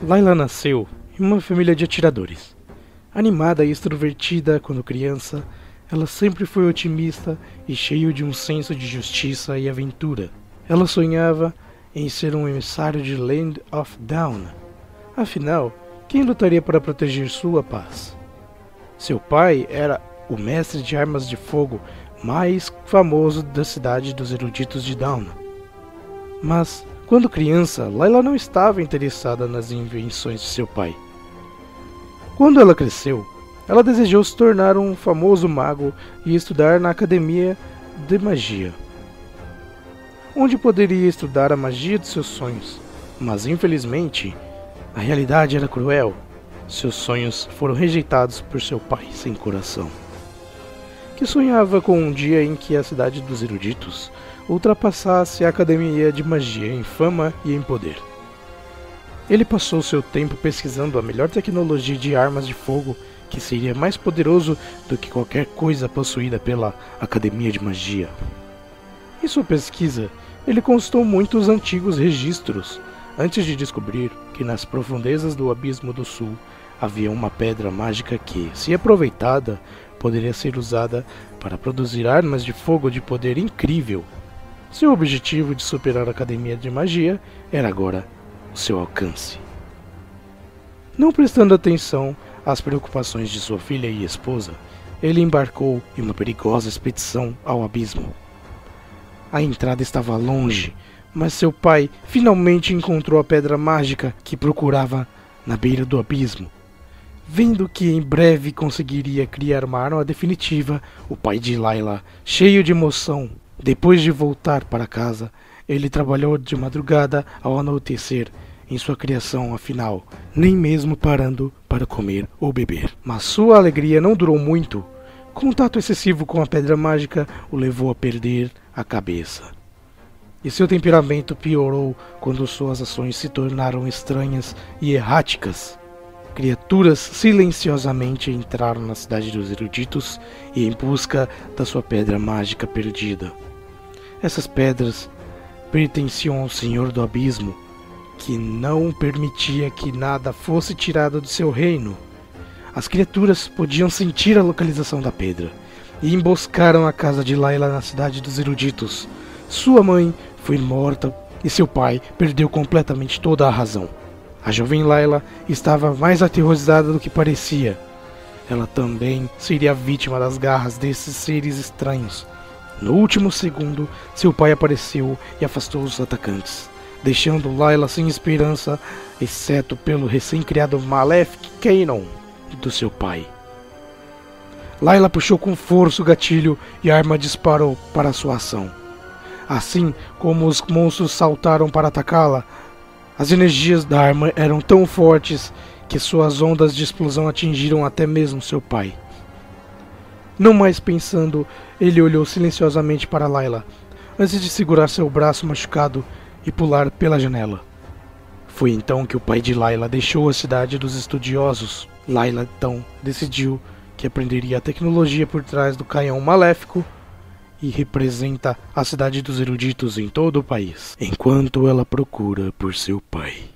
Laila nasceu em uma família de atiradores. Animada e extrovertida quando criança, ela sempre foi otimista e cheio de um senso de justiça e aventura. Ela sonhava em ser um emissário de Land of Down. Afinal, quem lutaria para proteger sua paz? Seu pai era o mestre de armas de fogo mais famoso da cidade dos eruditos de Down. Mas quando criança, Layla não estava interessada nas invenções de seu pai. Quando ela cresceu, ela desejou se tornar um famoso mago e estudar na Academia de Magia, onde poderia estudar a magia de seus sonhos. Mas infelizmente, a realidade era cruel. Seus sonhos foram rejeitados por seu pai sem coração, que sonhava com um dia em que a cidade dos eruditos ultrapassasse a academia de magia em fama e em poder. Ele passou seu tempo pesquisando a melhor tecnologia de armas de fogo que seria mais poderoso do que qualquer coisa possuída pela Academia de Magia. Em sua pesquisa, ele consultou muitos antigos registros antes de descobrir que nas profundezas do Abismo do Sul havia uma pedra mágica que, se aproveitada, poderia ser usada para produzir armas de fogo de poder incrível seu objetivo de superar a Academia de Magia era agora o seu alcance. Não prestando atenção às preocupações de sua filha e esposa, ele embarcou em uma perigosa expedição ao abismo. A entrada estava longe, mas seu pai finalmente encontrou a pedra mágica que procurava na beira do abismo. Vendo que em breve conseguiria criar uma arma definitiva, o pai de Layla, cheio de emoção, depois de voltar para casa, ele trabalhou de madrugada ao anoitecer em sua criação, afinal, nem mesmo parando para comer ou beber. Mas sua alegria não durou muito. Contato excessivo com a pedra mágica o levou a perder a cabeça. E seu temperamento piorou quando suas ações se tornaram estranhas e erráticas. Criaturas silenciosamente entraram na cidade dos eruditos e em busca da sua pedra mágica perdida. Essas pedras pertenciam ao Senhor do Abismo, que não permitia que nada fosse tirado do seu reino. As criaturas podiam sentir a localização da pedra e emboscaram a casa de Laila na cidade dos eruditos. Sua mãe foi morta e seu pai perdeu completamente toda a razão. A jovem Laila estava mais aterrorizada do que parecia. Ela também seria vítima das garras desses seres estranhos no último segundo, seu pai apareceu e afastou os atacantes, deixando Layla sem esperança, exceto pelo recém-criado Malefic Canon do seu pai. Layla puxou com força o gatilho e a arma disparou para sua ação. Assim como os monstros saltaram para atacá-la, as energias da arma eram tão fortes que suas ondas de explosão atingiram até mesmo seu pai. Não mais pensando, ele olhou silenciosamente para Layla, antes de segurar seu braço machucado e pular pela janela. Foi então que o pai de Layla deixou a cidade dos estudiosos. Layla então decidiu que aprenderia a tecnologia por trás do canhão maléfico e representa a cidade dos eruditos em todo o país, enquanto ela procura por seu pai.